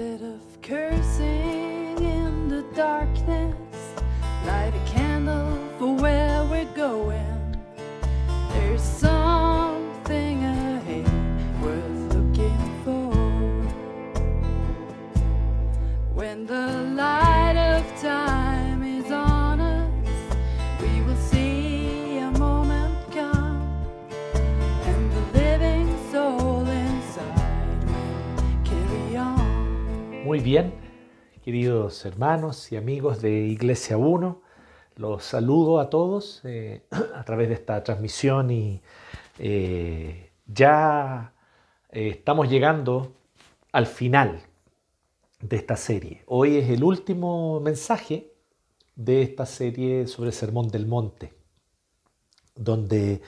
Instead of cursing in the darkness, light a candle for where we're going. There's something ahead worth looking for. When the light Muy bien, queridos hermanos y amigos de Iglesia 1, los saludo a todos eh, a través de esta transmisión y eh, ya eh, estamos llegando al final de esta serie. Hoy es el último mensaje de esta serie sobre el Sermón del Monte, donde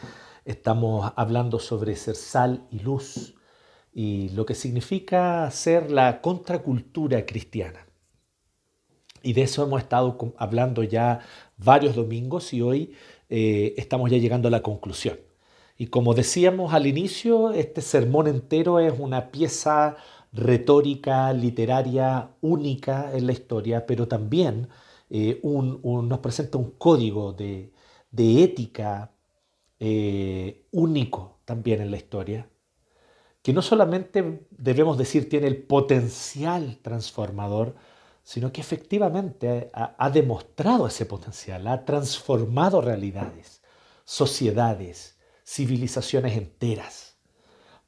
estamos hablando sobre ser sal y luz y lo que significa ser la contracultura cristiana. Y de eso hemos estado hablando ya varios domingos y hoy eh, estamos ya llegando a la conclusión. Y como decíamos al inicio, este sermón entero es una pieza retórica, literaria única en la historia, pero también eh, nos presenta un código de, de ética eh, único también en la historia, que no solamente debemos decir tiene el potencial transformador, sino que efectivamente ha, ha demostrado ese potencial, ha transformado realidades, sociedades, civilizaciones enteras.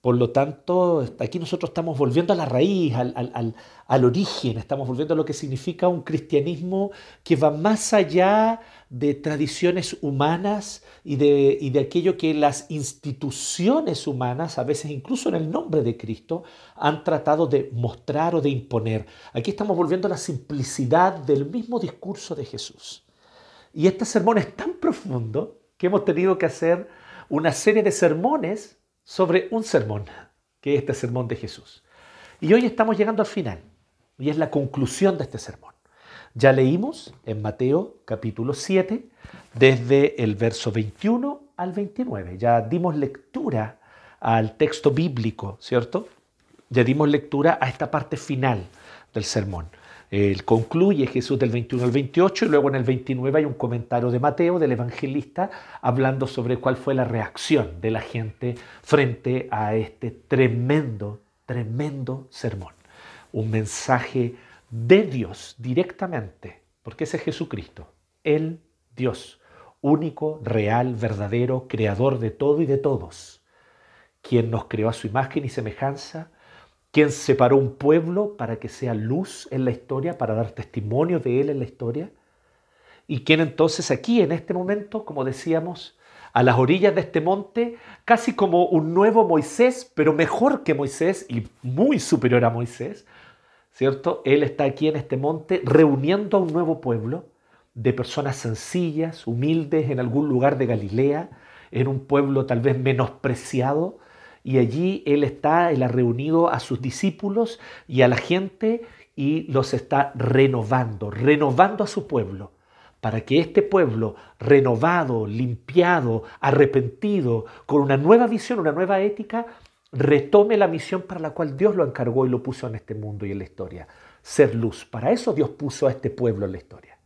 Por lo tanto, aquí nosotros estamos volviendo a la raíz, al, al- al- origen, estamos volviendo a lo que significa un cristianismo que va más allá de tradiciones humanas y de, y de aquello que las instituciones humanas, a veces incluso en el nombre de Cristo, han tratado de mostrar o de imponer. Aquí estamos volviendo a la simplicidad del mismo discurso de Jesús. Y este sermón es tan profundo que hemos tenido que hacer una serie de sermones sobre un sermón, que es este sermón de Jesús. Y hoy estamos llegando al final, y es la conclusión de este sermón. Ya leímos en Mateo capítulo 7, desde el verso 21 al 29. Ya dimos lectura al texto bíblico, ¿cierto? Ya dimos lectura a esta parte final del sermón. Él concluye Jesús del 21 al 28 y luego en el 29 hay un comentario de Mateo, del evangelista, hablando sobre cuál fue la reacción de la gente frente a este tremendo, tremendo sermón. Un mensaje de Dios directamente, porque ese es Jesucristo, el Dios, único, real, verdadero, creador de todo y de todos, quien nos creó a su imagen y semejanza, quien separó un pueblo para que sea luz en la historia, para dar testimonio de él en la historia, y quien entonces aquí en este momento, como decíamos, a las orillas de este monte, casi como un nuevo Moisés, pero mejor que Moisés y muy superior a Moisés, ¿cierto? Él está aquí en este monte reuniendo a un nuevo pueblo de personas sencillas, humildes, en algún lugar de Galilea, en un pueblo tal vez menospreciado, y allí Él está, Él ha reunido a sus discípulos y a la gente y los está renovando, renovando a su pueblo, para que este pueblo renovado, limpiado, arrepentido, con una nueva visión, una nueva ética, retome la misión para la cual Dios lo encargó y lo puso en este mundo y en la historia, ser luz. Para eso Dios puso a este pueblo en la historia,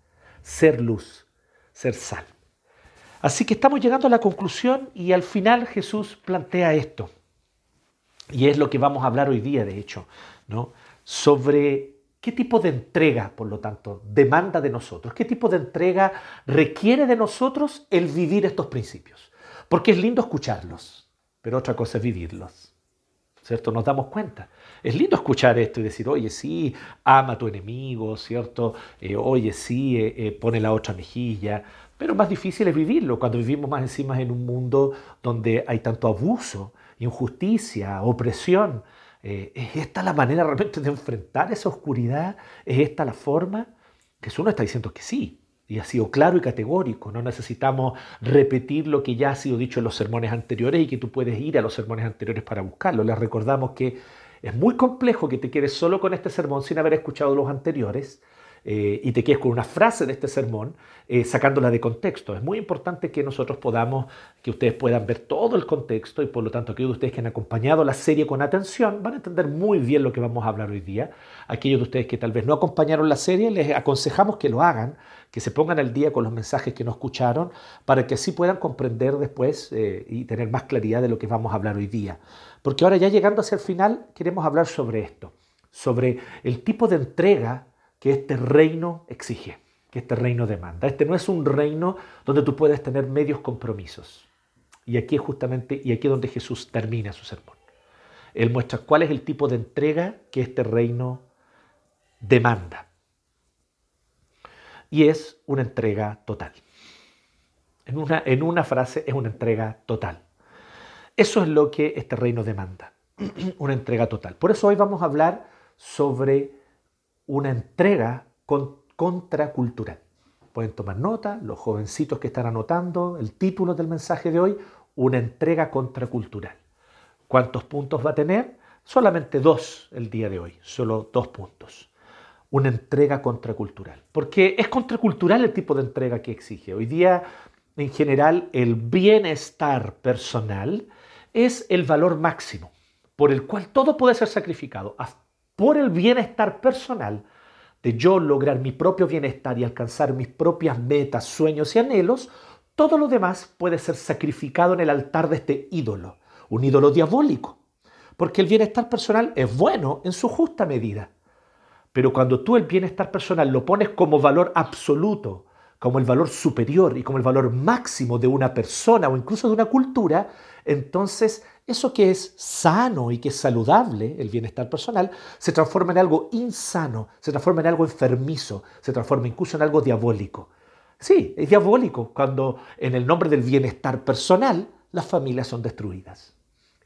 ser luz, ser sal. Así que estamos llegando a la conclusión y al final Jesús plantea esto. Y es lo que vamos a hablar hoy día, de hecho, ¿no? Sobre qué tipo de entrega, por lo tanto, demanda de nosotros, qué tipo de entrega requiere de nosotros el vivir estos principios. Porque es lindo escucharlos, pero otra cosa es vivirlos. ¿Cierto? Nos damos cuenta. Es lindo escuchar esto y decir, oye, sí, ama a tu enemigo, ¿cierto? Eh, oye, sí, eh, eh, pone la otra mejilla. Pero más difícil es vivirlo cuando vivimos más encima en un mundo donde hay tanto abuso, injusticia, opresión. Eh, ¿Es esta la manera realmente de enfrentar esa oscuridad? ¿Es esta la forma? Jesús nos está diciendo que sí, y ha sido claro y categórico. No necesitamos repetir lo que ya ha sido dicho en los sermones anteriores y que tú puedes ir a los sermones anteriores para buscarlo. Les recordamos que es muy complejo que te quedes solo con este sermón sin haber escuchado los anteriores. Eh, y te quedes con una frase de este sermón eh, sacándola de contexto. Es muy importante que nosotros podamos, que ustedes puedan ver todo el contexto y por lo tanto aquellos de ustedes que han acompañado la serie con atención van a entender muy bien lo que vamos a hablar hoy día. Aquellos de ustedes que tal vez no acompañaron la serie, les aconsejamos que lo hagan, que se pongan al día con los mensajes que no escucharon para que así puedan comprender después eh, y tener más claridad de lo que vamos a hablar hoy día. Porque ahora ya llegando hacia el final queremos hablar sobre esto, sobre el tipo de entrega que este reino exige, que este reino demanda. Este no es un reino donde tú puedes tener medios compromisos. Y aquí es justamente, y aquí es donde Jesús termina su sermón. Él muestra cuál es el tipo de entrega que este reino demanda. Y es una entrega total. En una, en una frase es una entrega total. Eso es lo que este reino demanda, una entrega total. Por eso hoy vamos a hablar sobre una entrega contracultural. Pueden tomar nota, los jovencitos que están anotando, el título del mensaje de hoy, una entrega contracultural. ¿Cuántos puntos va a tener? Solamente dos el día de hoy, solo dos puntos. Una entrega contracultural. Porque es contracultural el tipo de entrega que exige. Hoy día, en general, el bienestar personal es el valor máximo por el cual todo puede ser sacrificado por el bienestar personal, de yo lograr mi propio bienestar y alcanzar mis propias metas, sueños y anhelos, todo lo demás puede ser sacrificado en el altar de este ídolo, un ídolo diabólico. Porque el bienestar personal es bueno en su justa medida. Pero cuando tú el bienestar personal lo pones como valor absoluto, como el valor superior y como el valor máximo de una persona o incluso de una cultura, entonces eso que es sano y que es saludable, el bienestar personal, se transforma en algo insano, se transforma en algo enfermizo, se transforma incluso en algo diabólico. Sí, es diabólico cuando en el nombre del bienestar personal las familias son destruidas.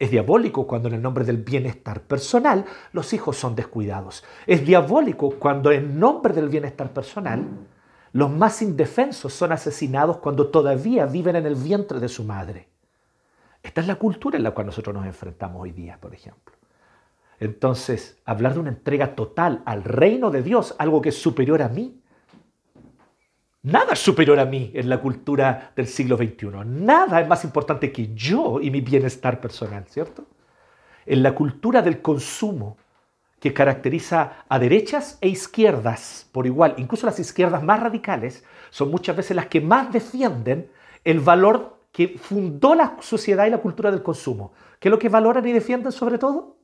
Es diabólico cuando en el nombre del bienestar personal los hijos son descuidados. Es diabólico cuando en nombre del bienestar personal los más indefensos son asesinados cuando todavía viven en el vientre de su madre. Esta es la cultura en la cual nosotros nos enfrentamos hoy día, por ejemplo. Entonces, hablar de una entrega total al reino de Dios, algo que es superior a mí, nada es superior a mí en la cultura del siglo XXI. Nada es más importante que yo y mi bienestar personal, ¿cierto? En la cultura del consumo, que caracteriza a derechas e izquierdas por igual, incluso las izquierdas más radicales, son muchas veces las que más defienden el valor que fundó la sociedad y la cultura del consumo. ¿Qué es lo que valoran y defienden sobre todo?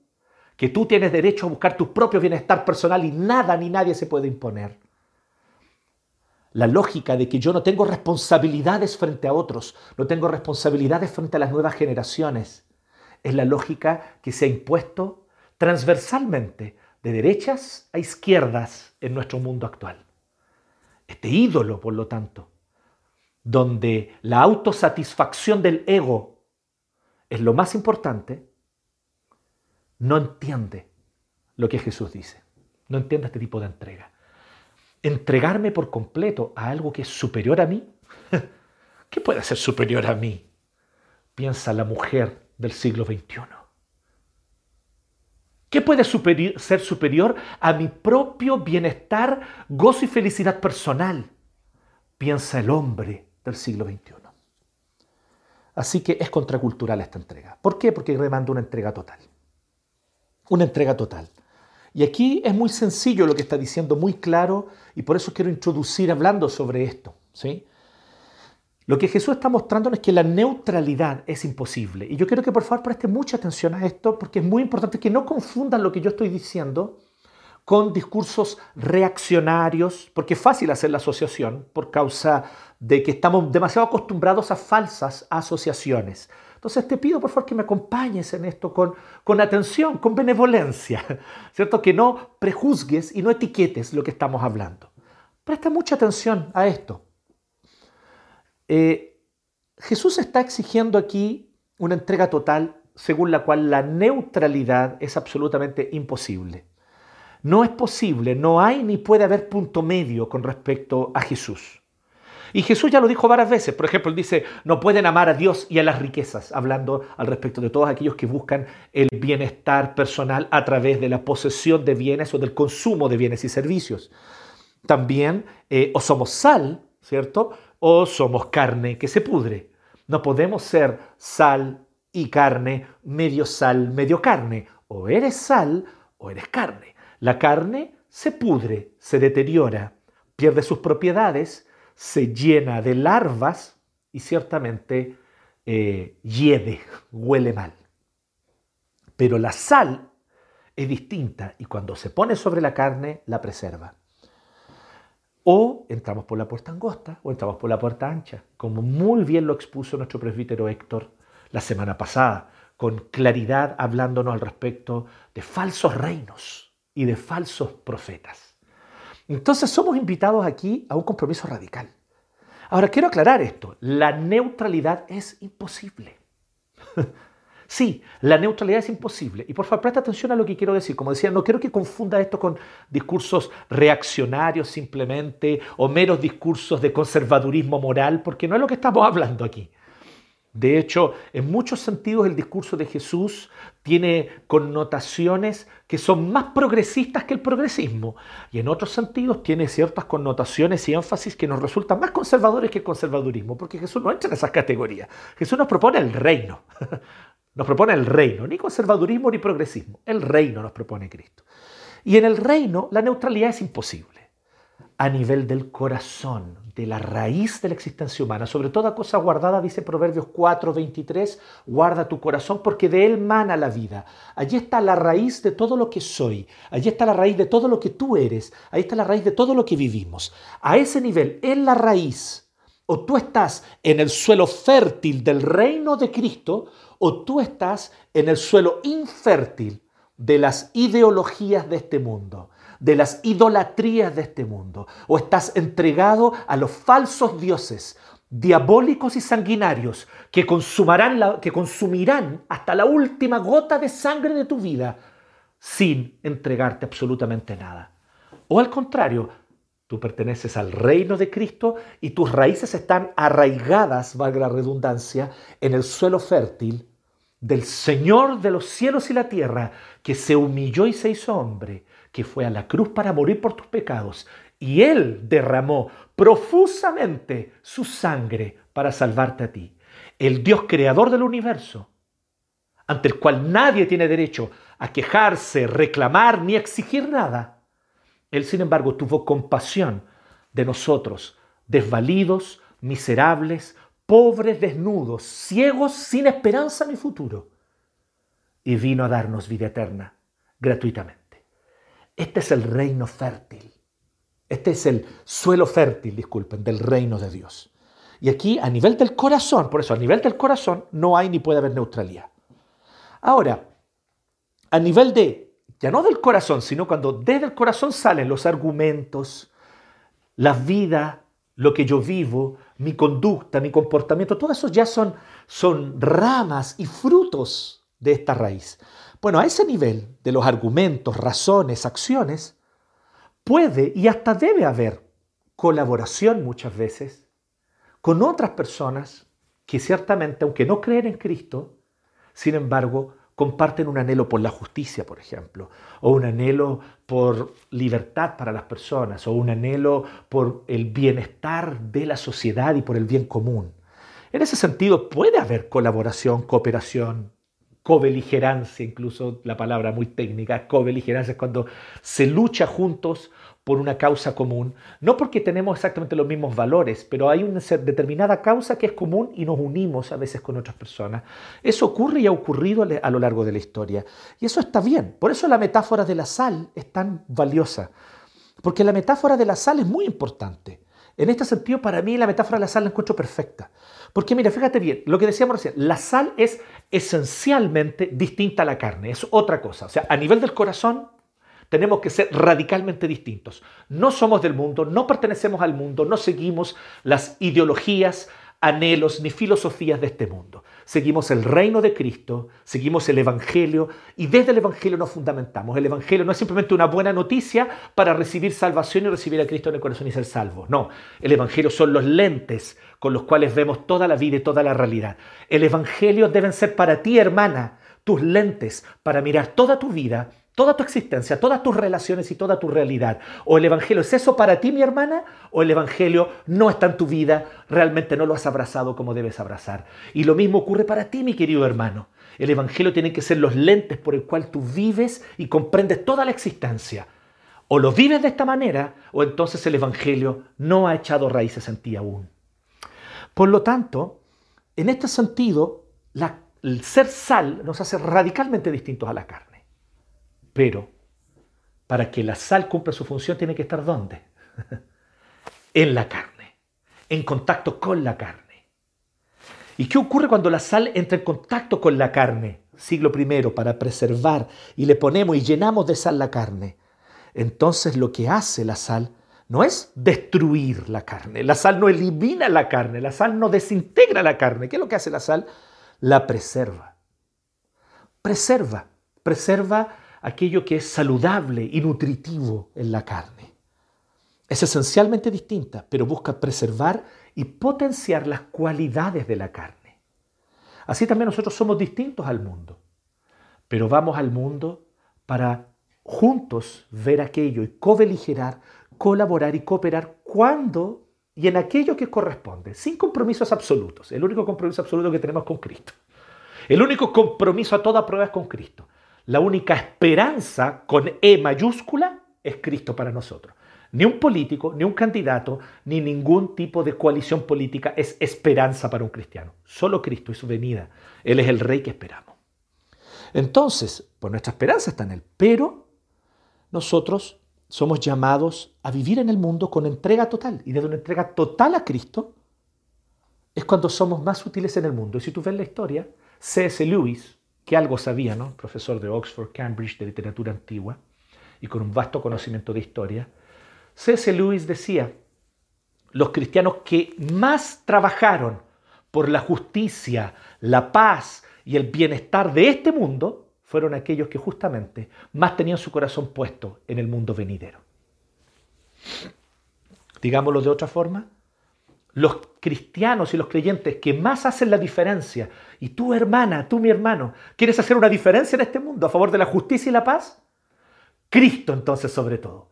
Que tú tienes derecho a buscar tu propio bienestar personal y nada ni nadie se puede imponer. La lógica de que yo no tengo responsabilidades frente a otros, no tengo responsabilidades frente a las nuevas generaciones, es la lógica que se ha impuesto transversalmente de derechas a izquierdas en nuestro mundo actual. Este ídolo, por lo tanto, donde la autosatisfacción del ego es lo más importante, no entiende lo que Jesús dice. No entiende este tipo de entrega. Entregarme por completo a algo que es superior a mí. ¿Qué puede ser superior a mí? Piensa la mujer del siglo XXI. ¿Qué puede ser superior a mi propio bienestar, gozo y felicidad personal? Piensa el hombre del siglo XXI. Así que es contracultural esta entrega. ¿Por qué? Porque demanda una entrega total. Una entrega total. Y aquí es muy sencillo lo que está diciendo, muy claro, y por eso quiero introducir hablando sobre esto. ¿sí? Lo que Jesús está mostrando es que la neutralidad es imposible. Y yo quiero que por favor presten mucha atención a esto porque es muy importante que no confundan lo que yo estoy diciendo con discursos reaccionarios, porque es fácil hacer la asociación por causa de que estamos demasiado acostumbrados a falsas asociaciones. Entonces te pido por favor que me acompañes en esto con, con atención, con benevolencia, ¿cierto? Que no prejuzgues y no etiquetes lo que estamos hablando. Presta mucha atención a esto. Eh, Jesús está exigiendo aquí una entrega total según la cual la neutralidad es absolutamente imposible. No es posible, no hay ni puede haber punto medio con respecto a Jesús. Y Jesús ya lo dijo varias veces. Por ejemplo, él dice, no pueden amar a Dios y a las riquezas, hablando al respecto de todos aquellos que buscan el bienestar personal a través de la posesión de bienes o del consumo de bienes y servicios. también eh, o somos sal, ¿cierto? O somos carne que se pudre. No podemos ser sal y carne, medio sal, medio carne. O eres sal o eres carne. La carne se pudre, se deteriora, pierde sus propiedades, se llena de larvas y ciertamente eh, hiede, huele mal. Pero la sal es distinta y cuando se pone sobre la carne la preserva. O entramos por la puerta angosta o entramos por la puerta ancha, como muy bien lo expuso nuestro presbítero Héctor la semana pasada, con claridad hablándonos al respecto de falsos reinos y de falsos profetas. Entonces somos invitados aquí a un compromiso radical. Ahora quiero aclarar esto, la neutralidad es imposible. Sí, la neutralidad es imposible. Y por favor, presta atención a lo que quiero decir. Como decía, no quiero que confunda esto con discursos reaccionarios simplemente o meros discursos de conservadurismo moral, porque no es lo que estamos hablando aquí. De hecho, en muchos sentidos el discurso de Jesús tiene connotaciones que son más progresistas que el progresismo y en otros sentidos tiene ciertas connotaciones y énfasis que nos resultan más conservadores que el conservadurismo, porque Jesús no entra en esas categorías. Jesús nos propone el reino. Nos propone el reino, ni conservadurismo ni progresismo. El reino nos propone Cristo. Y en el reino la neutralidad es imposible. A nivel del corazón, de la raíz de la existencia humana, sobre toda cosa guardada, dice Proverbios 4, 23, guarda tu corazón porque de él mana la vida. Allí está la raíz de todo lo que soy. Allí está la raíz de todo lo que tú eres. Ahí está la raíz de todo lo que vivimos. A ese nivel, en la raíz, o tú estás en el suelo fértil del reino de Cristo, o tú estás en el suelo infértil de las ideologías de este mundo, de las idolatrías de este mundo, o estás entregado a los falsos dioses diabólicos y sanguinarios que, consumirán, que consumirán hasta la última gota de sangre de tu vida sin entregarte absolutamente nada. O al contrario, Tú perteneces al reino de Cristo y tus raíces están arraigadas, valga la redundancia, en el suelo fértil del Señor de los cielos y la tierra, que se humilló y se hizo hombre, que fue a la cruz para morir por tus pecados, y Él derramó profusamente su sangre para salvarte a ti. El Dios creador del universo, ante el cual nadie tiene derecho a quejarse, reclamar ni exigir nada, él, sin embargo, tuvo compasión de nosotros, desvalidos, miserables, pobres, desnudos, ciegos, sin esperanza ni futuro. Y vino a darnos vida eterna, gratuitamente. Este es el reino fértil. Este es el suelo fértil, disculpen, del reino de Dios. Y aquí, a nivel del corazón, por eso, a nivel del corazón, no hay ni puede haber neutralidad. Ahora, a nivel de ya no del corazón, sino cuando desde el corazón salen los argumentos, la vida, lo que yo vivo, mi conducta, mi comportamiento, todo eso ya son, son ramas y frutos de esta raíz. Bueno, a ese nivel de los argumentos, razones, acciones, puede y hasta debe haber colaboración muchas veces con otras personas que ciertamente, aunque no creen en Cristo, sin embargo, comparten un anhelo por la justicia, por ejemplo, o un anhelo por libertad para las personas, o un anhelo por el bienestar de la sociedad y por el bien común. En ese sentido puede haber colaboración, cooperación, cobeligerancia, incluso la palabra muy técnica, cobeligerancia es cuando se lucha juntos por una causa común, no porque tenemos exactamente los mismos valores, pero hay una determinada causa que es común y nos unimos a veces con otras personas. Eso ocurre y ha ocurrido a lo largo de la historia. Y eso está bien. Por eso la metáfora de la sal es tan valiosa. Porque la metáfora de la sal es muy importante. En este sentido, para mí la metáfora de la sal la encuentro perfecta. Porque mira, fíjate bien, lo que decíamos recién, la sal es esencialmente distinta a la carne, es otra cosa. O sea, a nivel del corazón, tenemos que ser radicalmente distintos. No somos del mundo, no pertenecemos al mundo, no seguimos las ideologías, anhelos ni filosofías de este mundo. Seguimos el reino de Cristo, seguimos el Evangelio y desde el Evangelio nos fundamentamos. El Evangelio no es simplemente una buena noticia para recibir salvación y recibir a Cristo en el corazón y ser salvos. No, el Evangelio son los lentes con los cuales vemos toda la vida y toda la realidad. El Evangelio deben ser para ti, hermana, tus lentes para mirar toda tu vida toda tu existencia, todas tus relaciones y toda tu realidad. O el Evangelio es eso para ti, mi hermana, o el Evangelio no está en tu vida, realmente no lo has abrazado como debes abrazar. Y lo mismo ocurre para ti, mi querido hermano. El Evangelio tiene que ser los lentes por el cual tú vives y comprendes toda la existencia. O lo vives de esta manera, o entonces el Evangelio no ha echado raíces en ti aún. Por lo tanto, en este sentido, el ser sal nos hace radicalmente distintos a la carne. Pero para que la sal cumpla su función tiene que estar ¿dónde? en la carne, en contacto con la carne. ¿Y qué ocurre cuando la sal entra en contacto con la carne? Siglo primero, para preservar y le ponemos y llenamos de sal la carne. Entonces lo que hace la sal no es destruir la carne. La sal no elimina la carne, la sal no desintegra la carne. ¿Qué es lo que hace la sal? La preserva. Preserva, preserva aquello que es saludable y nutritivo en la carne. Es esencialmente distinta, pero busca preservar y potenciar las cualidades de la carne. Así también nosotros somos distintos al mundo, pero vamos al mundo para juntos ver aquello y cobeligerar, colaborar y cooperar cuando y en aquello que corresponde, sin compromisos absolutos. El único compromiso absoluto que tenemos con Cristo. El único compromiso a toda prueba es con Cristo. La única esperanza con E mayúscula es Cristo para nosotros. Ni un político, ni un candidato, ni ningún tipo de coalición política es esperanza para un cristiano. Solo Cristo y su venida. Él es el rey que esperamos. Entonces, pues nuestra esperanza está en Él. Pero nosotros somos llamados a vivir en el mundo con entrega total. Y desde una entrega total a Cristo es cuando somos más útiles en el mundo. Y si tú ves la historia, C.S. Lewis, que algo sabía, ¿no? profesor de Oxford, Cambridge, de literatura antigua, y con un vasto conocimiento de historia, C.S. Lewis decía, los cristianos que más trabajaron por la justicia, la paz y el bienestar de este mundo fueron aquellos que justamente más tenían su corazón puesto en el mundo venidero. Digámoslo de otra forma, los cristianos y los creyentes que más hacen la diferencia, y tú hermana, tú mi hermano, ¿quieres hacer una diferencia en este mundo a favor de la justicia y la paz? Cristo entonces sobre todo.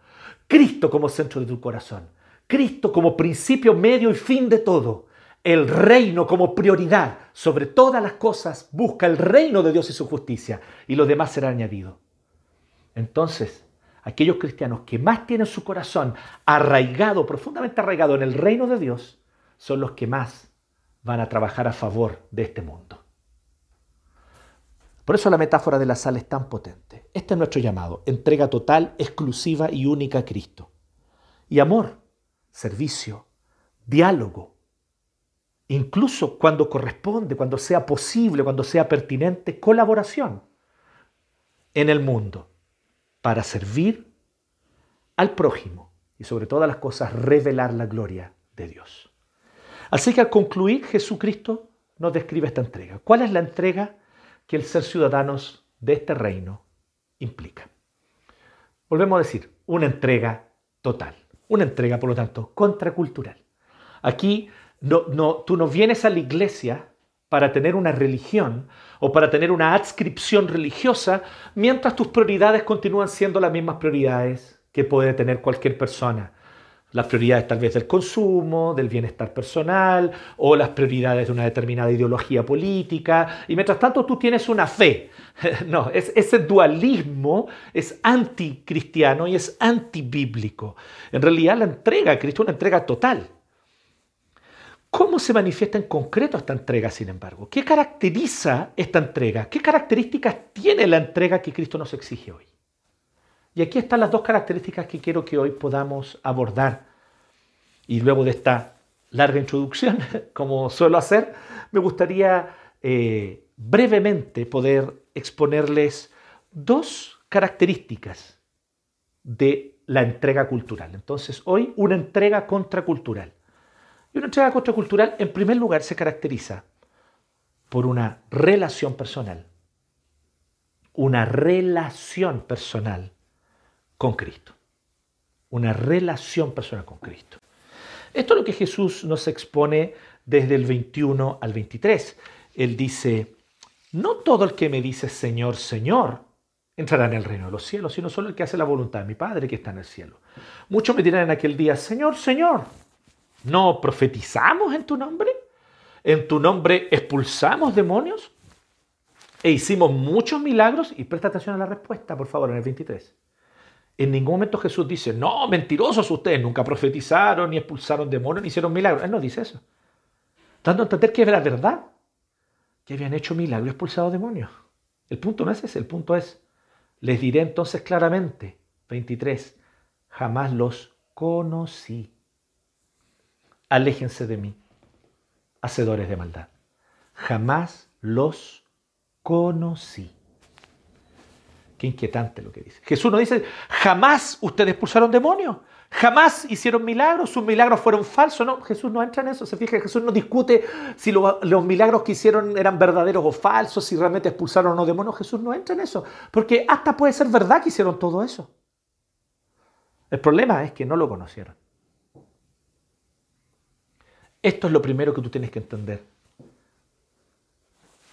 Cristo como centro de tu corazón. Cristo como principio, medio y fin de todo. El reino como prioridad. Sobre todas las cosas busca el reino de Dios y su justicia y lo demás será añadido. Entonces, aquellos cristianos que más tienen su corazón arraigado, profundamente arraigado en el reino de Dios, son los que más van a trabajar a favor de este mundo. Por eso la metáfora de la sal es tan potente. Este es nuestro llamado, entrega total, exclusiva y única a Cristo. Y amor, servicio, diálogo, incluso cuando corresponde, cuando sea posible, cuando sea pertinente, colaboración en el mundo para servir al prójimo y sobre todas las cosas revelar la gloria de Dios. Así que al concluir, Jesucristo nos describe esta entrega. ¿Cuál es la entrega que el ser ciudadanos de este reino implica? Volvemos a decir, una entrega total. Una entrega, por lo tanto, contracultural. Aquí no, no, tú no vienes a la iglesia para tener una religión o para tener una adscripción religiosa mientras tus prioridades continúan siendo las mismas prioridades que puede tener cualquier persona las prioridades tal vez del consumo, del bienestar personal o las prioridades de una determinada ideología política. Y mientras tanto tú tienes una fe. No, ese dualismo es anticristiano y es antibíblico. En realidad la entrega a Cristo es una entrega total. ¿Cómo se manifiesta en concreto esta entrega, sin embargo? ¿Qué caracteriza esta entrega? ¿Qué características tiene la entrega que Cristo nos exige hoy? Y aquí están las dos características que quiero que hoy podamos abordar. Y luego de esta larga introducción, como suelo hacer, me gustaría eh, brevemente poder exponerles dos características de la entrega cultural. Entonces, hoy una entrega contracultural. Y una entrega contracultural, en primer lugar, se caracteriza por una relación personal. Una relación personal con Cristo. Una relación personal con Cristo. Esto es lo que Jesús nos expone desde el 21 al 23. Él dice, no todo el que me dice Señor, Señor, entrará en el reino de los cielos, sino solo el que hace la voluntad de mi Padre que está en el cielo. Muchos me dirán en aquel día, Señor, Señor, ¿no profetizamos en tu nombre? ¿En tu nombre expulsamos demonios? E hicimos muchos milagros. Y presta atención a la respuesta, por favor, en el 23. En ningún momento Jesús dice, no, mentirosos ustedes, nunca profetizaron, ni expulsaron demonios, ni hicieron milagros. Él no dice eso. Dando a entender que era verdad, que habían hecho milagros y expulsado demonios. El punto no es ese, el punto es, les diré entonces claramente, 23, jamás los conocí. Aléjense de mí, hacedores de maldad. Jamás los conocí. Inquietante lo que dice. Jesús no dice, jamás ustedes expulsaron demonios, jamás hicieron milagros, sus milagros fueron falsos. No, Jesús no entra en eso. Se fija, Jesús no discute si los milagros que hicieron eran verdaderos o falsos, si realmente expulsaron o no demonios. Jesús no entra en eso, porque hasta puede ser verdad que hicieron todo eso. El problema es que no lo conocieron. Esto es lo primero que tú tienes que entender.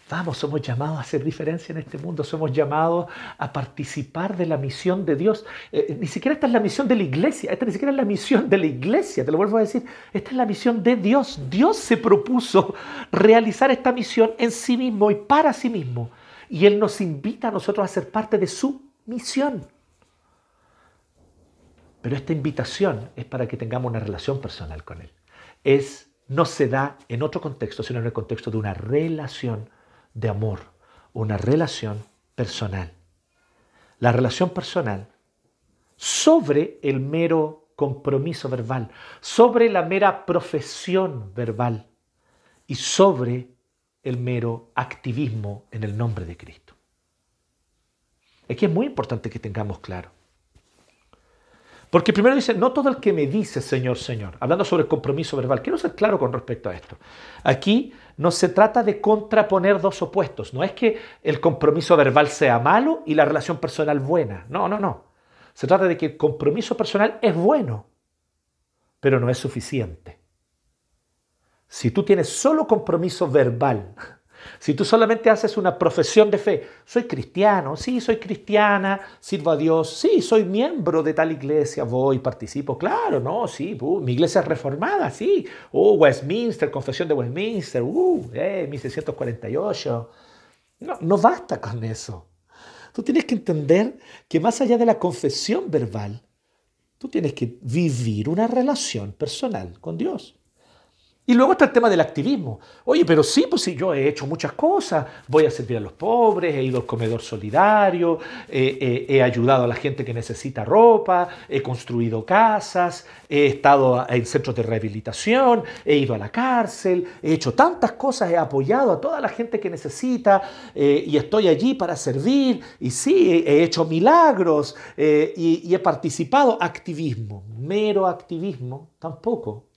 Vamos, somos llamados a hacer diferencia en este mundo, somos llamados a participar de la misión de Dios. Eh, eh, ni siquiera esta es la misión de la iglesia, esta ni siquiera es la misión de la iglesia, te lo vuelvo a decir, esta es la misión de Dios. Dios se propuso realizar esta misión en sí mismo y para sí mismo. Y Él nos invita a nosotros a ser parte de su misión. Pero esta invitación es para que tengamos una relación personal con Él. Es, no se da en otro contexto, sino en el contexto de una relación de amor, una relación personal. La relación personal sobre el mero compromiso verbal, sobre la mera profesión verbal y sobre el mero activismo en el nombre de Cristo. Que es muy importante que tengamos claro. Porque primero dice, no todo el que me dice Señor, Señor, hablando sobre el compromiso verbal. Quiero ser claro con respecto a esto. Aquí no se trata de contraponer dos opuestos. No es que el compromiso verbal sea malo y la relación personal buena. No, no, no. Se trata de que el compromiso personal es bueno, pero no es suficiente. Si tú tienes solo compromiso verbal, si tú solamente haces una profesión de fe, soy cristiano, sí, soy cristiana, sirvo a Dios, sí, soy miembro de tal iglesia, voy, participo, claro, no, sí, uh, mi iglesia es reformada, sí, uh, Westminster, confesión de Westminster, uh, eh, 1648. No, no basta con eso. Tú tienes que entender que más allá de la confesión verbal, tú tienes que vivir una relación personal con Dios. Y luego está el tema del activismo. Oye, pero sí, pues sí, yo he hecho muchas cosas. Voy a servir a los pobres, he ido al comedor solidario, he ayudado a la gente que necesita ropa, he construido casas, he estado en centros de rehabilitación, he ido a la cárcel, he hecho tantas cosas, he apoyado a toda la gente que necesita eh, y estoy allí para servir. Y sí, he hecho milagros eh, y he participado. Activismo, mero activismo, tampoco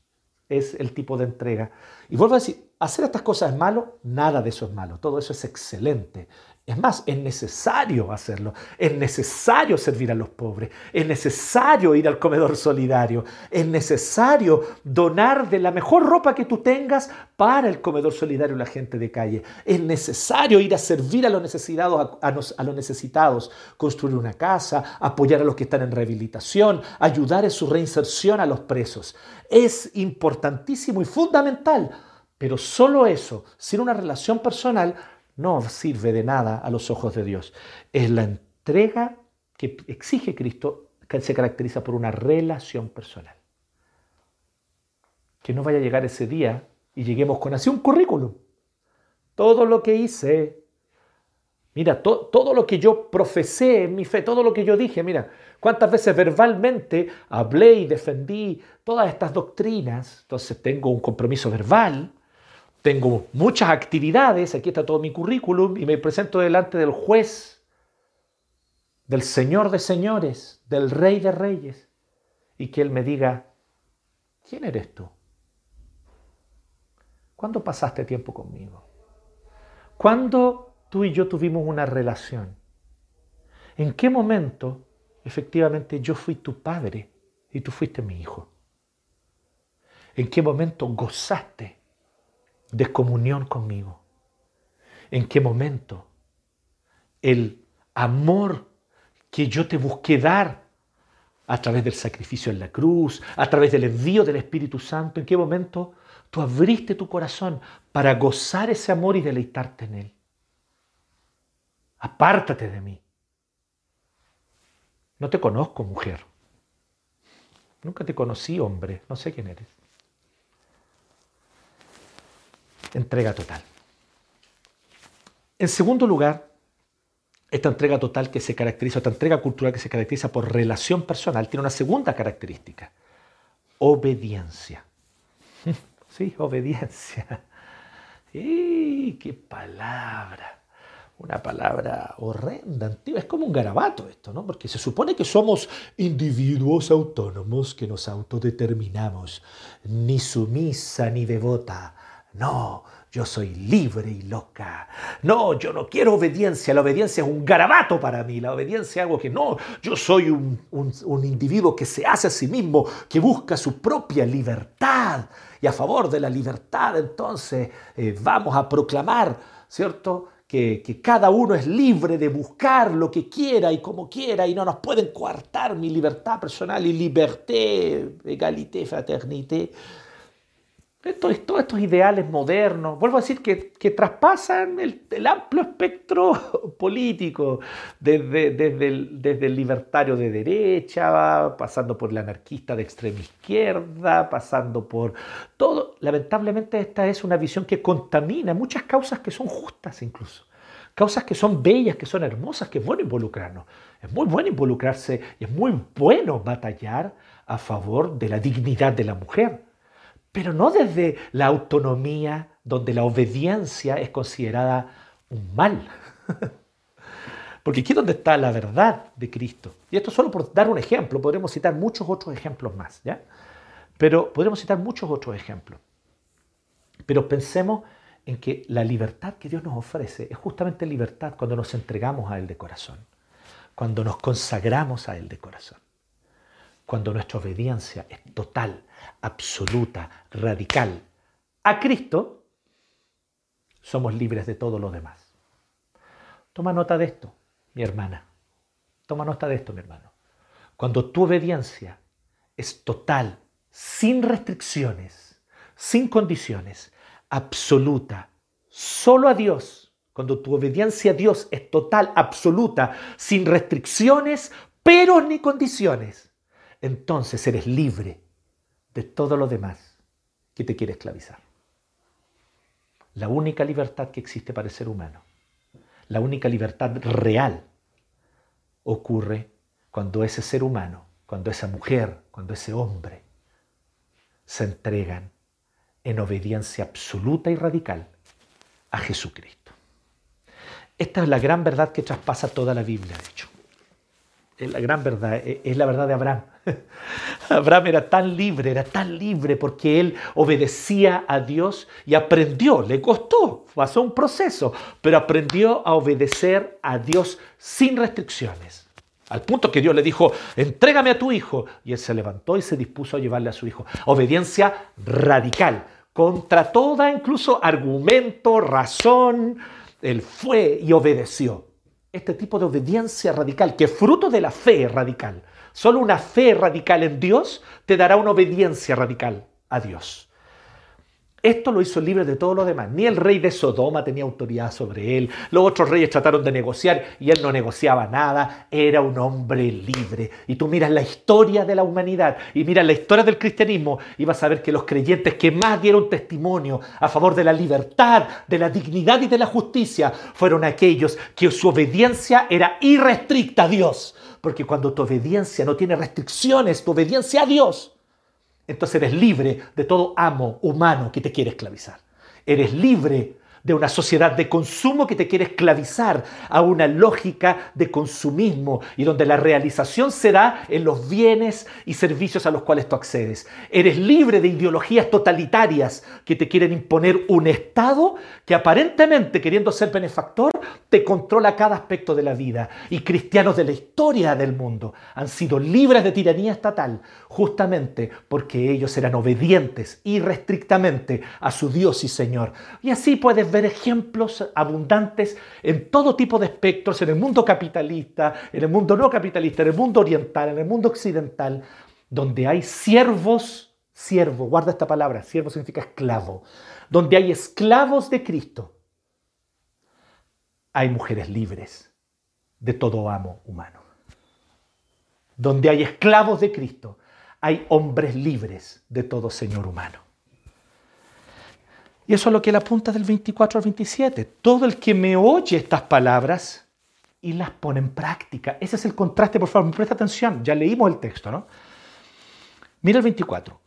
es el tipo de entrega. Y vuelvo a decir, hacer estas cosas es malo, nada de eso es malo, todo eso es excelente. Es más, es necesario hacerlo, es necesario servir a los pobres, es necesario ir al comedor solidario, es necesario donar de la mejor ropa que tú tengas para el comedor solidario la gente de calle, es necesario ir a servir a los necesitados, a, a los necesitados, construir una casa, apoyar a los que están en rehabilitación, ayudar en su reinserción a los presos. Es importantísimo y fundamental, pero solo eso, sin una relación personal, no sirve de nada a los ojos de Dios. Es la entrega que exige Cristo que se caracteriza por una relación personal. Que no vaya a llegar ese día y lleguemos con así un currículum. Todo lo que hice, mira, todo lo que yo profesé en mi fe, todo lo que yo dije, mira, cuántas veces verbalmente hablé y defendí todas estas doctrinas, entonces tengo un compromiso verbal, tengo muchas actividades, aquí está todo mi currículum y me presento delante del juez, del Señor de señores, del Rey de reyes, y que Él me diga, ¿quién eres tú? ¿Cuándo pasaste tiempo conmigo? ¿Cuándo tú y yo tuvimos una relación? ¿En qué momento efectivamente yo fui tu padre y tú fuiste mi hijo? ¿En qué momento gozaste de comunión conmigo. ¿En qué momento el amor que yo te busqué dar a través del sacrificio en la cruz, a través del envío del Espíritu Santo. ¿En qué momento tú abriste tu corazón para gozar ese amor y deleitarte en él? Apártate de mí. No te conozco, mujer. Nunca te conocí, hombre. No sé quién eres. Entrega total. En segundo lugar, esta entrega total que se caracteriza, esta entrega cultural que se caracteriza por relación personal, tiene una segunda característica, obediencia. Sí, obediencia. ¡Y qué palabra! Una palabra horrenda, antigua. Es como un garabato esto, ¿no? Porque se supone que somos individuos autónomos que nos autodeterminamos, ni sumisa ni devota. No, yo soy libre y loca. No, yo no quiero obediencia. La obediencia es un garabato para mí. La obediencia es algo que no. Yo soy un, individuo que se hace a sí mismo, que busca su propia libertad. Y a favor de la libertad, entonces, eh, vamos a proclamar, ¿cierto? Que, que, cada uno es libre de buscar lo que quiera y como quiera y no nos pueden coartar mi libertad personal y liberté, égalité, fraternité todos estos ideales modernos, vuelvo a decir que, traspasan el, amplio espectro político, desde, el, desde, el, libertario de derecha, pasando por el anarquista de extrema izquierda, pasando por todo. Lamentablemente esta es una visión que contamina muchas causas que son justas incluso. Causas que son bellas, que son hermosas, que es bueno involucrarnos. Es muy bueno involucrarse y es muy bueno batallar a favor de la dignidad de la mujer pero no desde la autonomía donde la obediencia es considerada un mal. Porque aquí es donde está la verdad de Cristo. Y esto solo por dar un ejemplo, podremos citar muchos otros ejemplos más, ¿ya? Pero podremos citar muchos otros ejemplos. Pero pensemos en que la libertad que Dios nos ofrece es justamente libertad cuando nos entregamos a Él de corazón, cuando nos consagramos a Él de corazón, cuando nuestra obediencia es total, absoluta, radical a Cristo, somos libres de todo lo demás. Toma nota de esto, mi hermana. Toma nota de esto, mi hermano. Cuando tu obediencia es total, sin restricciones, sin condiciones, absoluta, solo a Dios, cuando tu obediencia a Dios es total, absoluta, sin restricciones, pero ni condiciones, entonces eres libre de todo lo demás que te quiere esclavizar. La única libertad que existe para el ser humano, la única libertad real, ocurre cuando ese ser humano, cuando esa mujer, cuando ese hombre se entregan en obediencia absoluta y radical a Jesucristo. Esta es la gran verdad que traspasa toda la Biblia, de hecho. La gran verdad, es la verdad de Abraham. Abraham era tan libre, era tan libre porque él obedecía a Dios y aprendió, le costó, pasó un proceso, pero aprendió a obedecer a Dios sin restricciones. Al punto que Dios le dijo, entrégame a tu hijo. Y él se levantó y se dispuso a llevarle a su hijo. Obediencia radical, contra toda incluso argumento, razón. Él fue y obedeció. Este tipo de obediencia radical, que es fruto de la fe radical, Solo una fe radical en Dios te dará una obediencia radical a Dios. Esto lo hizo libre de todo lo demás. Ni el rey de Sodoma tenía autoridad sobre él. Los otros reyes trataron de negociar y él no negociaba nada. Era un hombre libre. Y tú miras la historia de la humanidad y miras la historia del cristianismo y vas a ver que los creyentes que más dieron testimonio a favor de la libertad, de la dignidad y de la justicia fueron aquellos que su obediencia era irrestricta a Dios. Porque cuando tu obediencia no tiene restricciones, tu obediencia a Dios, entonces eres libre de todo amo humano que te quiere esclavizar. Eres libre de una sociedad de consumo que te quiere esclavizar a una lógica de consumismo y donde la realización se da en los bienes y servicios a los cuales tú accedes. Eres libre de ideologías totalitarias que te quieren imponer un Estado que aparentemente, queriendo ser benefactor, te controla cada aspecto de la vida. Y cristianos de la historia del mundo han sido libres de tiranía estatal justamente porque ellos eran obedientes irrestrictamente a su Dios y Señor. Y así puedes ver ver ejemplos abundantes en todo tipo de espectros, en el mundo capitalista, en el mundo no capitalista, en el mundo oriental, en el mundo occidental, donde hay siervos, siervo, guarda esta palabra, siervo significa esclavo, donde hay esclavos de Cristo, hay mujeres libres de todo amo humano. Donde hay esclavos de Cristo, hay hombres libres de todo señor humano. Y eso es lo que él apunta del 24 al 27. Todo el que me oye estas palabras y las pone en práctica. Ese es el contraste, por favor, presta atención. Ya leímos el texto, ¿no? Mira el 24.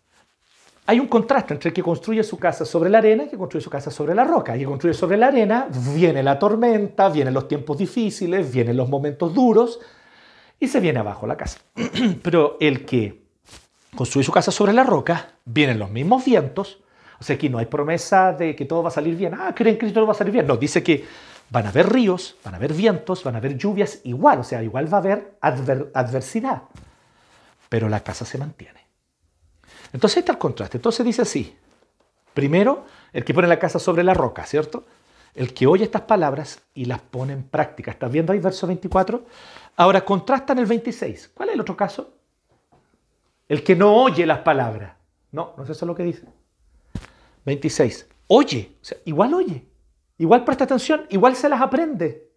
Hay un contraste entre el que construye su casa sobre la arena y el que construye su casa sobre la roca. Y el que construye sobre la arena, viene la tormenta, vienen los tiempos difíciles, vienen los momentos duros y se viene abajo la casa. Pero el que construye su casa sobre la roca, vienen los mismos vientos, o sea, aquí no hay promesa de que todo va a salir bien. Ah, creen que todo va a salir bien. No, dice que van a haber ríos, van a haber vientos, van a haber lluvias, igual, o sea, igual va a haber adversidad. Pero la casa se mantiene. Entonces ahí está el contraste. Entonces dice así. Primero, el que pone la casa sobre la roca, ¿cierto? El que oye estas palabras y las pone en práctica. ¿Estás viendo ahí verso 24? Ahora contrasta en el 26. ¿Cuál es el otro caso? El que no oye las palabras. No, no es eso lo que dice. 26. Oye, o sea, igual oye, igual presta atención, igual se las aprende,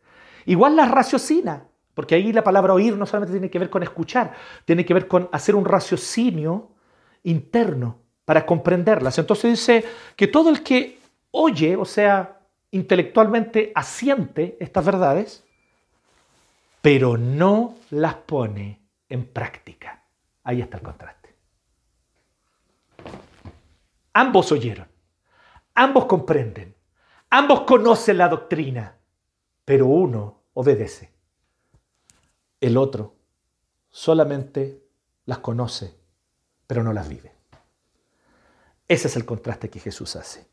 igual las raciocina, porque ahí la palabra oír no solamente tiene que ver con escuchar, tiene que ver con hacer un raciocinio interno para comprenderlas. Entonces dice que todo el que oye, o sea, intelectualmente asiente estas verdades, pero no las pone en práctica. Ahí está el contraste. Ambos oyeron, Ambos comprenden, ambos conocen la doctrina, pero uno obedece. El otro solamente las conoce, pero no las vive. Ese es el contraste que Jesús hace.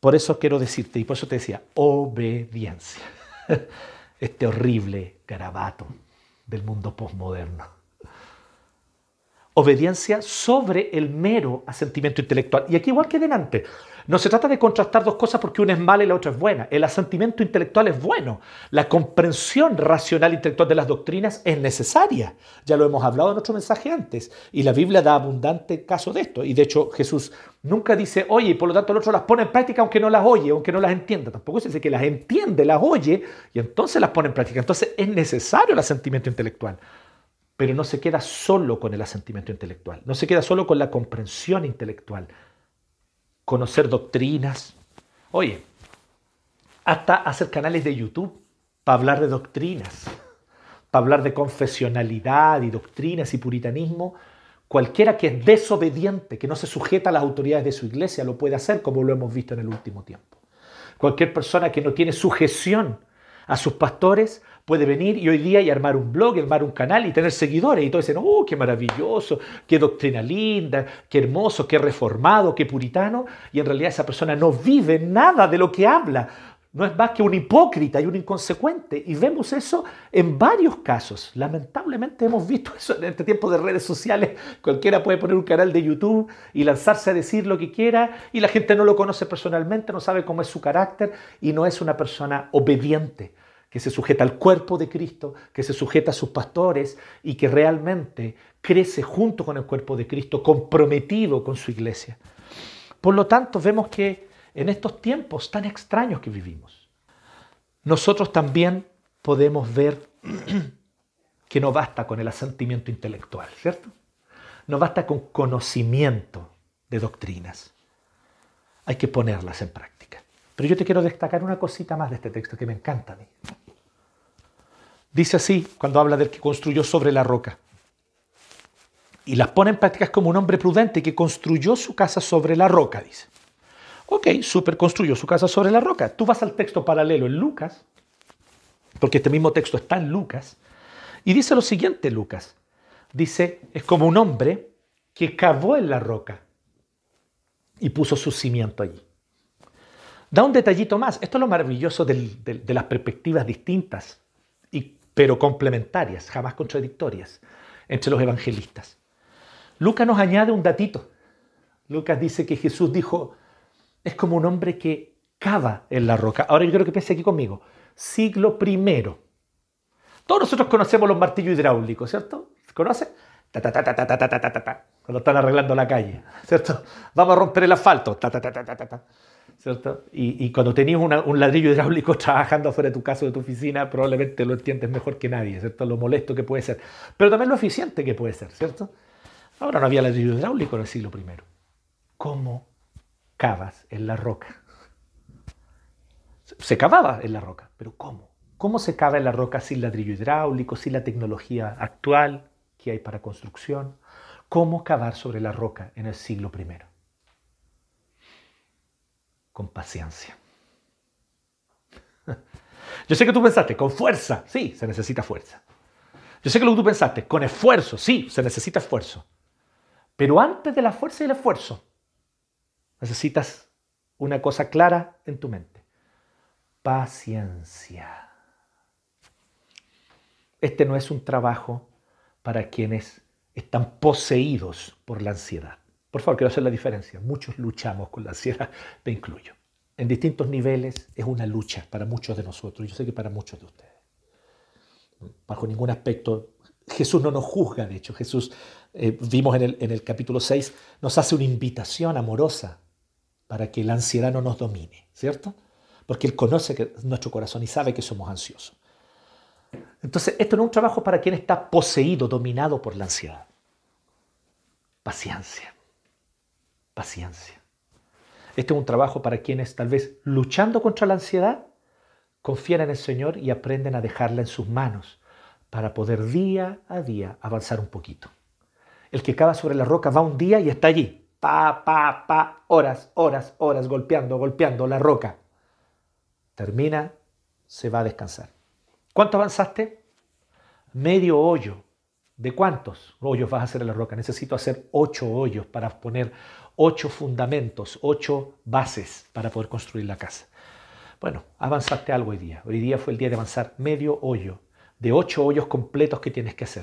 Por eso quiero decirte, y por eso te decía, obediencia. Este horrible garabato del mundo posmoderno. Obediencia sobre el mero asentimiento intelectual. Y aquí igual que delante, no se trata de contrastar dos cosas porque una es mala y la otra es buena. El asentimiento intelectual es bueno. La comprensión racional intelectual de las doctrinas es necesaria. Ya lo hemos hablado en otro mensaje antes. Y la Biblia da abundante caso de esto. Y de hecho Jesús nunca dice, oye, y por lo tanto el otro las pone en práctica aunque no las oye, aunque no las entienda. Tampoco se dice que las entiende, las oye y entonces las pone en práctica. Entonces es necesario el asentimiento intelectual. Pero no se queda solo con el asentimiento intelectual. No se queda solo con la comprensión intelectual conocer doctrinas. Oye, hasta hacer canales de YouTube para hablar de doctrinas, para hablar de confesionalidad y doctrinas y puritanismo. Cualquiera que es desobediente, que no se sujeta a las autoridades de su iglesia, lo puede hacer como lo hemos visto en el último tiempo. Cualquier persona que no tiene sujeción a sus pastores puede venir y hoy día y armar un blog, armar un canal y tener seguidores y todos dicen, oh, qué maravilloso, qué doctrina linda, qué hermoso, qué reformado, qué puritano, y en realidad esa persona no vive nada de lo que habla. No es más que un hipócrita y un inconsecuente. Y vemos eso en varios casos. Lamentablemente hemos visto eso en este tiempo de redes sociales. Cualquiera puede poner un canal de YouTube y lanzarse a decir lo que quiera y la gente no lo conoce personalmente, no sabe cómo es su carácter y no es una persona obediente que se sujeta al cuerpo de Cristo, que se sujeta a sus pastores y que realmente crece junto con el cuerpo de Cristo, comprometido con su iglesia. Por lo tanto, vemos que en estos tiempos tan extraños que vivimos, nosotros también podemos ver que no basta con el asentimiento intelectual, ¿cierto? No basta con conocimiento de doctrinas. Hay que ponerlas en práctica. Pero yo te quiero destacar una cosita más de este texto que me encanta a mí. Dice así cuando habla del que construyó sobre la roca. Y las pone en práctica como un hombre prudente que construyó su casa sobre la roca, dice. Ok, super construyó su casa sobre la roca. Tú vas al texto paralelo en Lucas, porque este mismo texto está en Lucas, y dice lo siguiente Lucas. Dice, es como un hombre que cavó en la roca y puso su cimiento allí. Da un detallito más. Esto es lo maravilloso de las perspectivas distintas pero complementarias, jamás contradictorias, entre los evangelistas. Lucas nos añade un datito. Lucas dice que Jesús dijo, es como un hombre que cava en la roca. Ahora yo quiero que piense aquí conmigo. Siglo primero. Todos nosotros conocemos los martillos hidráulicos, ¿cierto? ¿Se conoce? Ta, ta, ta, ta, ta, ta, ta, ta, ta, cuando están arreglando la calle, ¿cierto? Vamos a romper el asfalto, ta, ta, ta, ta, ta, ta, ¿cierto? Y, cuando tenías un ladrillo hidráulico trabajando afuera de tu casa o de tu oficina, probablemente lo entiendes mejor que nadie, ¿cierto? Lo molesto que puede ser, pero también lo eficiente que puede ser, ¿cierto? Ahora no había ladrillo hidráulico en el siglo I. ¿Cómo cavas en la roca? Se cavaba en la roca, pero ¿cómo? ¿Cómo se cava en la roca sin ladrillo hidráulico, sin la tecnología actual que hay para construcción? ¿Cómo cavar sobre la roca en el siglo I? Con paciencia. Yo sé que tú pensaste, con fuerza, sí, se necesita fuerza. Yo sé que lo que tú pensaste, con esfuerzo, sí, se necesita esfuerzo. Pero antes de la fuerza y el esfuerzo, necesitas una cosa clara en tu mente. Paciencia. Este no es un trabajo para quienes están poseídos por la ansiedad. Por favor, quiero hacer la diferencia. Muchos luchamos con la ansiedad, me incluyo. En distintos niveles es una lucha para muchos de nosotros. Yo sé que para muchos de ustedes. Bajo ningún aspecto. Jesús no nos juzga, de hecho. Jesús, eh, vimos en el, en el capítulo 6, nos hace una invitación amorosa para que la ansiedad no nos domine, ¿cierto? Porque Él conoce que, nuestro corazón y sabe que somos ansiosos. Entonces, esto no es un trabajo para quien está poseído, dominado por la ansiedad. Paciencia. Paciencia. Este es un trabajo para quienes tal vez luchando contra la ansiedad confían en el Señor y aprenden a dejarla en sus manos para poder día a día avanzar un poquito. El que cava sobre la roca va un día y está allí, pa, pa, pa, horas, horas, horas, golpeando, golpeando la roca. Termina, se va a descansar. ¿Cuánto avanzaste? Medio hoyo. ¿De cuántos hoyos vas a hacer en la roca? Necesito hacer ocho hoyos para poner ocho fundamentos, ocho bases para poder construir la casa. Bueno, avanzaste algo hoy día. Hoy día fue el día de avanzar medio hoyo, de ocho hoyos completos que tienes que hacer.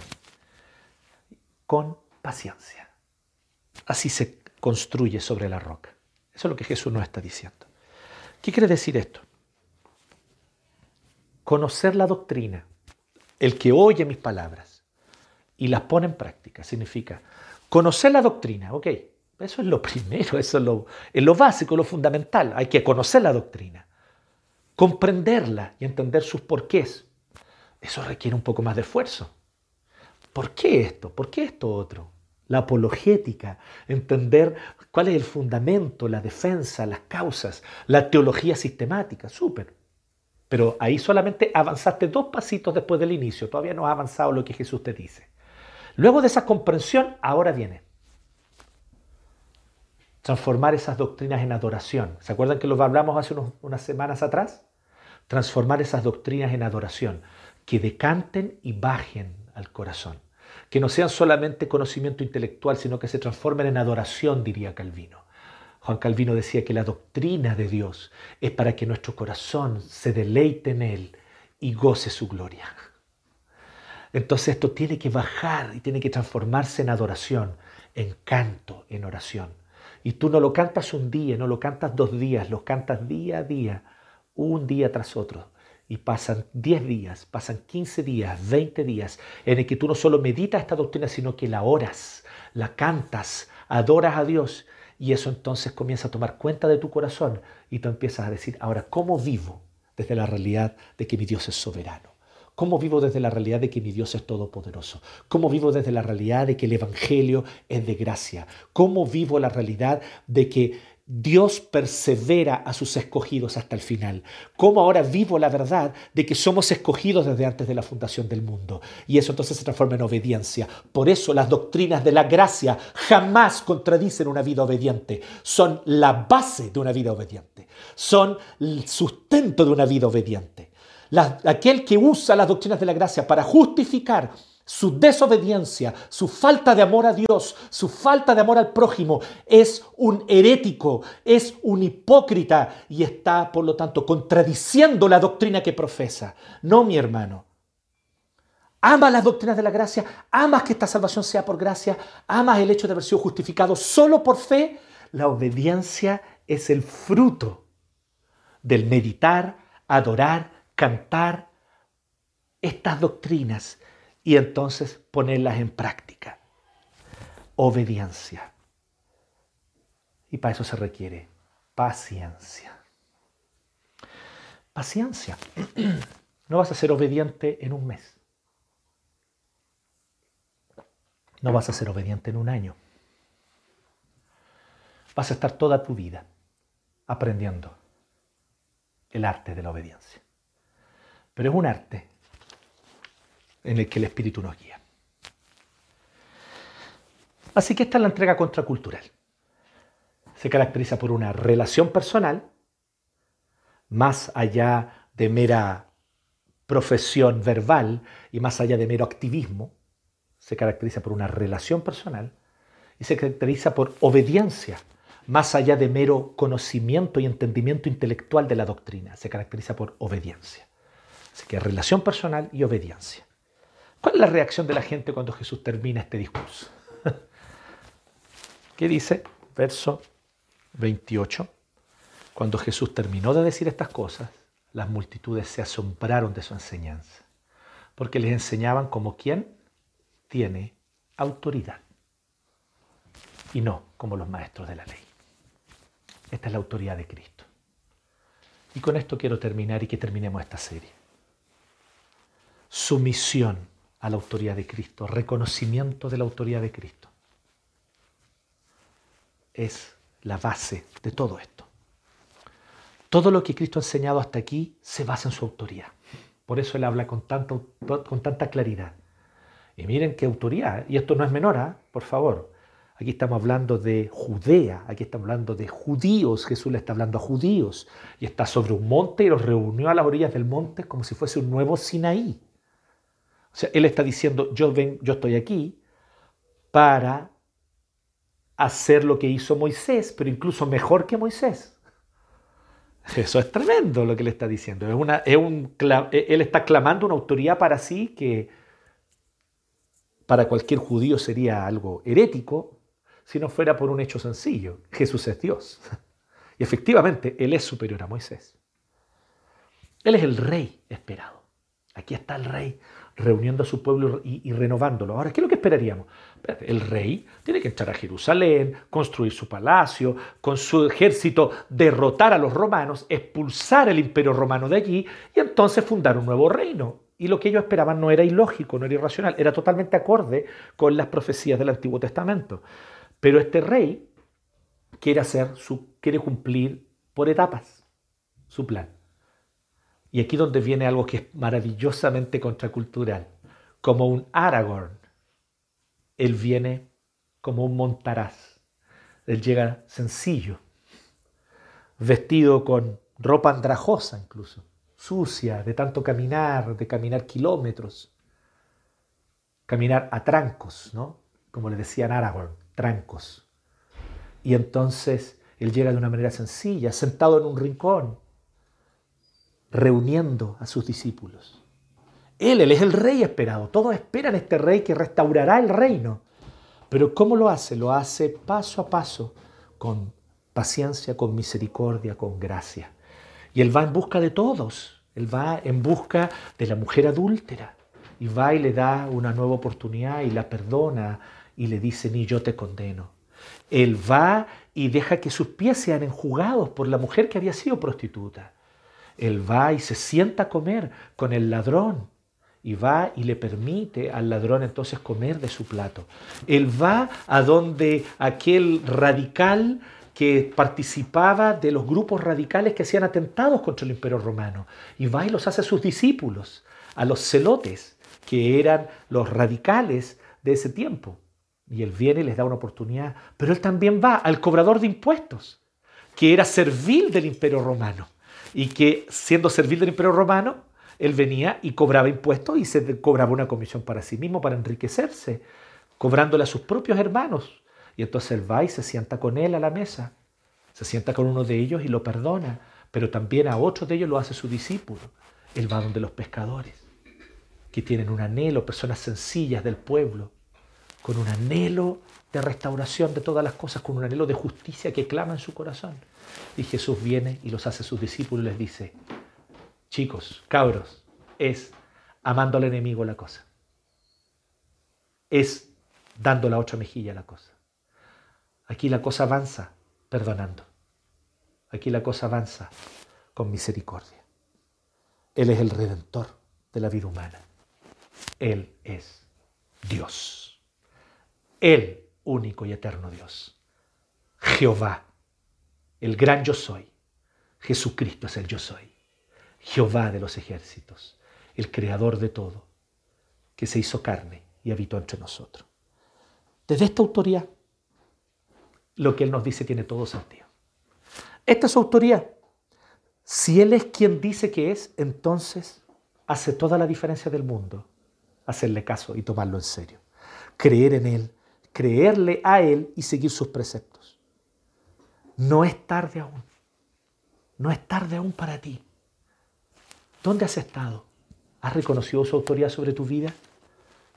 Con paciencia. Así se construye sobre la roca. Eso es lo que Jesús nos está diciendo. ¿Qué quiere decir esto? Conocer la doctrina, el que oye mis palabras y las pone en práctica, significa conocer la doctrina, ok, eso es lo primero, eso es lo, básico, lo fundamental, hay que conocer la doctrina, comprenderla y entender sus porqués. Eso requiere un poco más de esfuerzo. ¿Por qué esto? ¿Por qué esto otro? La apologética, entender cuál es el fundamento, la defensa, las causas, la teología sistemática, súper. Pero ahí solamente avanzaste dos pasitos después del inicio, todavía no has avanzado lo que Jesús te dice. Luego de esa comprensión, ahora viene transformar esas doctrinas en adoración. ¿Se acuerdan que lo hablamos hace unas semanas atrás? Transformar esas doctrinas en adoración, que decanten y bajen al corazón. Que no sean solamente conocimiento intelectual, sino que se transformen en adoración, diría Calvino. Juan Calvino decía que la doctrina de Dios es para que nuestro corazón se deleite en Él y goce su gloria. Entonces esto tiene que bajar y tiene que transformarse en adoración, en canto, en oración. Y tú no lo cantas un día, no lo cantas dos días, lo cantas día a día, un día tras otro. Y pasan 10 días, pasan 15 días, 20 días, en el que tú no solo meditas esta doctrina, sino que la oras, la cantas, adoras a Dios. Y eso entonces comienza a tomar cuenta de tu corazón y tú empiezas a decir, ahora, ¿cómo vivo desde la realidad de que mi Dios es soberano? ¿Cómo vivo desde la realidad de que mi Dios es todopoderoso? ¿Cómo vivo desde la realidad de que el Evangelio es de gracia? ¿Cómo vivo la realidad de que Dios persevera a sus escogidos hasta el final? ¿Cómo ahora vivo la verdad de que somos escogidos desde antes de la fundación del mundo? Y eso entonces se transforma en obediencia. Por eso las doctrinas de la gracia jamás contradicen una vida obediente. Son la base de una vida obediente. Son el sustento de una vida obediente. La, aquel que usa las doctrinas de la gracia para justificar su desobediencia, su falta de amor a Dios, su falta de amor al prójimo, es un herético, es un hipócrita y está, por lo tanto, contradiciendo la doctrina que profesa. No, mi hermano. Amas las doctrinas de la gracia, amas que esta salvación sea por gracia, amas el hecho de haber sido justificado solo por fe. La obediencia es el fruto del meditar, adorar, cantar estas doctrinas y entonces ponerlas en práctica. Obediencia. Y para eso se requiere paciencia. Paciencia. No vas a ser obediente en un mes. No vas a ser obediente en un año. Vas a estar toda tu vida aprendiendo el arte de la obediencia. Pero es un arte en el que el Espíritu nos guía. Así que esta es la entrega contracultural. Se caracteriza por una relación personal, más allá de mera profesión verbal y más allá de mero activismo, se caracteriza por una relación personal y se caracteriza por obediencia, más allá de mero conocimiento y entendimiento intelectual de la doctrina, se caracteriza por obediencia. Así que relación personal y obediencia. ¿Cuál es la reacción de la gente cuando Jesús termina este discurso? ¿Qué dice? Verso 28. Cuando Jesús terminó de decir estas cosas, las multitudes se asombraron de su enseñanza, porque les enseñaban como quien tiene autoridad y no como los maestros de la ley. Esta es la autoridad de Cristo. Y con esto quiero terminar y que terminemos esta serie. Sumisión a la autoridad de Cristo, reconocimiento de la autoridad de Cristo. Es la base de todo esto. Todo lo que Cristo ha enseñado hasta aquí se basa en su autoridad. Por eso Él habla con, tanto, con tanta claridad. Y miren qué autoridad. Y esto no es menor, ¿ah? por favor. Aquí estamos hablando de Judea, aquí estamos hablando de judíos. Jesús le está hablando a judíos. Y está sobre un monte y los reunió a las orillas del monte como si fuese un nuevo Sinaí. O sea, Él está diciendo, yo, ven, yo estoy aquí para hacer lo que hizo Moisés, pero incluso mejor que Moisés. Eso es tremendo lo que le está diciendo. Es un, él está clamando una autoridad para sí que para cualquier judío sería algo herético si no fuera por un hecho sencillo. Jesús es Dios. Y efectivamente, Él es superior a Moisés. Él es el rey esperado. Aquí está el rey reuniendo a su pueblo y, renovándolo. Ahora, ¿qué es lo que esperaríamos? El rey tiene que entrar a Jerusalén, construir su palacio, con su ejército derrotar a los romanos, expulsar el imperio romano de allí y entonces fundar un nuevo reino. Y lo que ellos esperaban no era ilógico, no era irracional, era totalmente acorde con las profecías del Antiguo Testamento. Pero este rey quiere, hacer su, quiere cumplir por etapas su plan. Y aquí donde viene algo que es maravillosamente contracultural. Como un Aragorn, él viene como un montaraz. Él llega sencillo, vestido con ropa andrajosa incluso, sucia, de tanto caminar, de caminar kilómetros, caminar a trancos, ¿no? Como le decían Aragorn, trancos. Y entonces él llega de una manera sencilla, sentado en un rincón, reuniendo a sus discípulos. Él, él es el rey esperado. Todos esperan este rey que restaurará el reino. Pero ¿cómo lo hace? Lo hace paso a paso, con paciencia, con misericordia, con gracia. Y él va en busca de todos. Él va en busca de la mujer adúltera. Y va y le da una nueva oportunidad y la perdona y le dice, ni yo te condeno. Él va y deja que sus pies sean enjugados por la mujer que había sido prostituta. Él va y se sienta a comer con el ladrón y va y le permite al ladrón entonces comer de su plato. Él va a donde aquel radical que participaba de los grupos radicales que hacían atentados contra el imperio romano y va y los hace a sus discípulos, a los celotes, que eran los radicales de ese tiempo. Y él viene y les da una oportunidad, pero él también va al cobrador de impuestos, que era servil del imperio romano y que siendo servil del Imperio Romano, él venía y cobraba impuestos y se cobraba una comisión para sí mismo, para enriquecerse, cobrándole a sus propios hermanos. Y entonces él va y se sienta con él a la mesa, se sienta con uno de ellos y lo perdona, pero también a otros de ellos lo hace su discípulo. Él va donde los pescadores, que tienen un anhelo, personas sencillas del pueblo, con un anhelo de restauración de todas las cosas, con un anhelo de justicia que clama en su corazón. Y Jesús viene y los hace sus discípulos y les dice, chicos, cabros, es amando al enemigo la cosa. Es dando la otra mejilla la cosa. Aquí la cosa avanza perdonando. Aquí la cosa avanza con misericordia. Él es el redentor de la vida humana. Él es Dios. El único y eterno Dios. Jehová, el gran yo soy. Jesucristo es el yo soy. Jehová de los ejércitos, el creador de todo, que se hizo carne y habitó entre nosotros. Desde esta autoridad, lo que Él nos dice tiene todo sentido. Esta es su autoridad. Si Él es quien dice que es, entonces hace toda la diferencia del mundo hacerle caso y tomarlo en serio. Creer en Él, creerle a Él y seguir sus preceptos. No es tarde aún. No es tarde aún para ti. ¿Dónde has estado? ¿Has reconocido su autoridad sobre tu vida?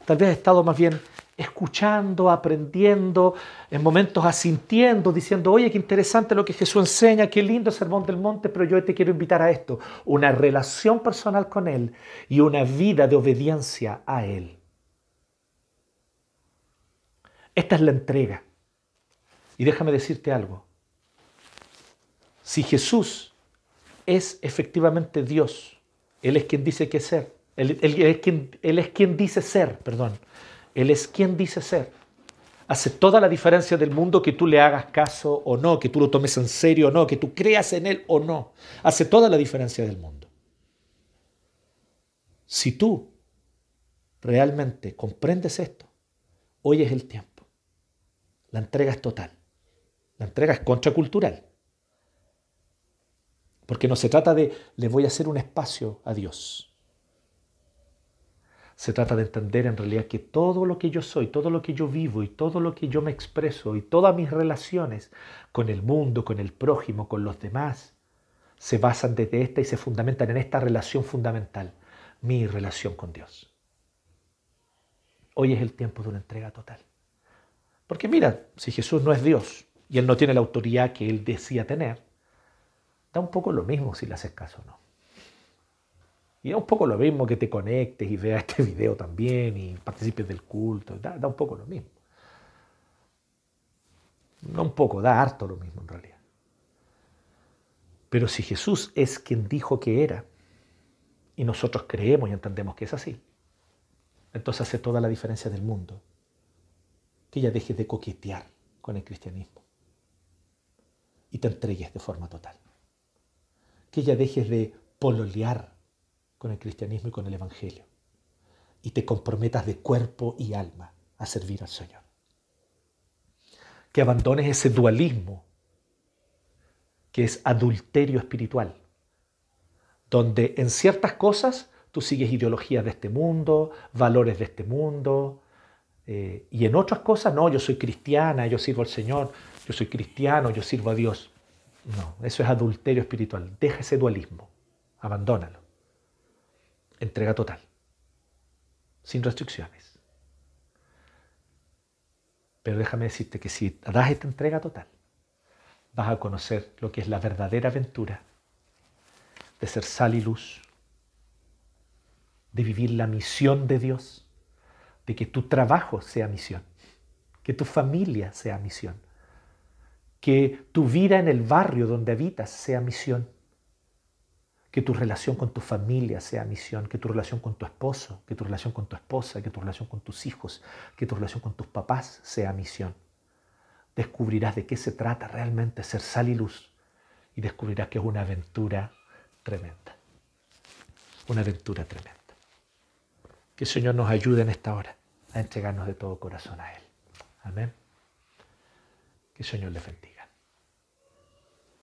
Tal vez has estado más bien escuchando, aprendiendo, en momentos asintiendo, diciendo, oye, qué interesante lo que Jesús enseña, qué lindo sermón del monte, pero yo te quiero invitar a esto, una relación personal con Él y una vida de obediencia a Él. Esta es la entrega. Y déjame decirte algo. Si Jesús es efectivamente Dios, Él es quien dice que ser, Él, es, quien, él es quien dice ser, perdón, Él es quien dice ser. Hace toda la diferencia del mundo que tú le hagas caso o no, que tú lo tomes en serio o no, que tú creas en Él o no. Hace toda la diferencia del mundo. Si tú realmente comprendes esto, hoy es el tiempo. La entrega es total. La entrega es contracultural. Porque no se trata de le voy a hacer un espacio a Dios. Se trata de entender en realidad que todo lo que yo soy, todo lo que yo vivo y todo lo que yo me expreso y todas mis relaciones con el mundo, con el prójimo, con los demás, se basan desde esta y se fundamentan en esta relación fundamental, mi relación con Dios. Hoy es el tiempo de una entrega total. Porque mira, si Jesús no es Dios y Él no tiene la autoridad que Él decía tener, da un poco lo mismo si le haces caso o no. Y da un poco lo mismo que te conectes y veas este video también y participes del culto. Da, da un poco lo mismo. No un poco, da harto lo mismo en realidad. Pero si Jesús es quien dijo que era, y nosotros creemos y entendemos que es así, entonces hace toda la diferencia del mundo que ya dejes de coquetear con el cristianismo y te entregues de forma total. Que ya dejes de pololear con el cristianismo y con el Evangelio y te comprometas de cuerpo y alma a servir al Señor. Que abandones ese dualismo que es adulterio espiritual, donde en ciertas cosas tú sigues ideologías de este mundo, valores de este mundo, eh, y en otras cosas, no, yo soy cristiana, yo sirvo al Señor, yo soy cristiano, yo sirvo a Dios. No, eso es adulterio espiritual. Deja ese dualismo, abandónalo. Entrega total, sin restricciones. Pero déjame decirte que si das esta entrega total, vas a conocer lo que es la verdadera aventura de ser sal y luz, de vivir la misión de Dios de que tu trabajo sea misión, que tu familia sea misión, que tu vida en el barrio donde habitas sea misión, que tu relación con tu familia sea misión, que tu relación con tu esposo, que tu relación con tu esposa, que tu relación con tus hijos, que tu relación con tus papás sea misión. Descubrirás de qué se trata realmente ser sal y luz y descubrirás que es una aventura tremenda. Una aventura tremenda. Que el Señor nos ayude en esta hora a entregarnos de todo corazón a Él. Amén. Que el Señor le bendiga.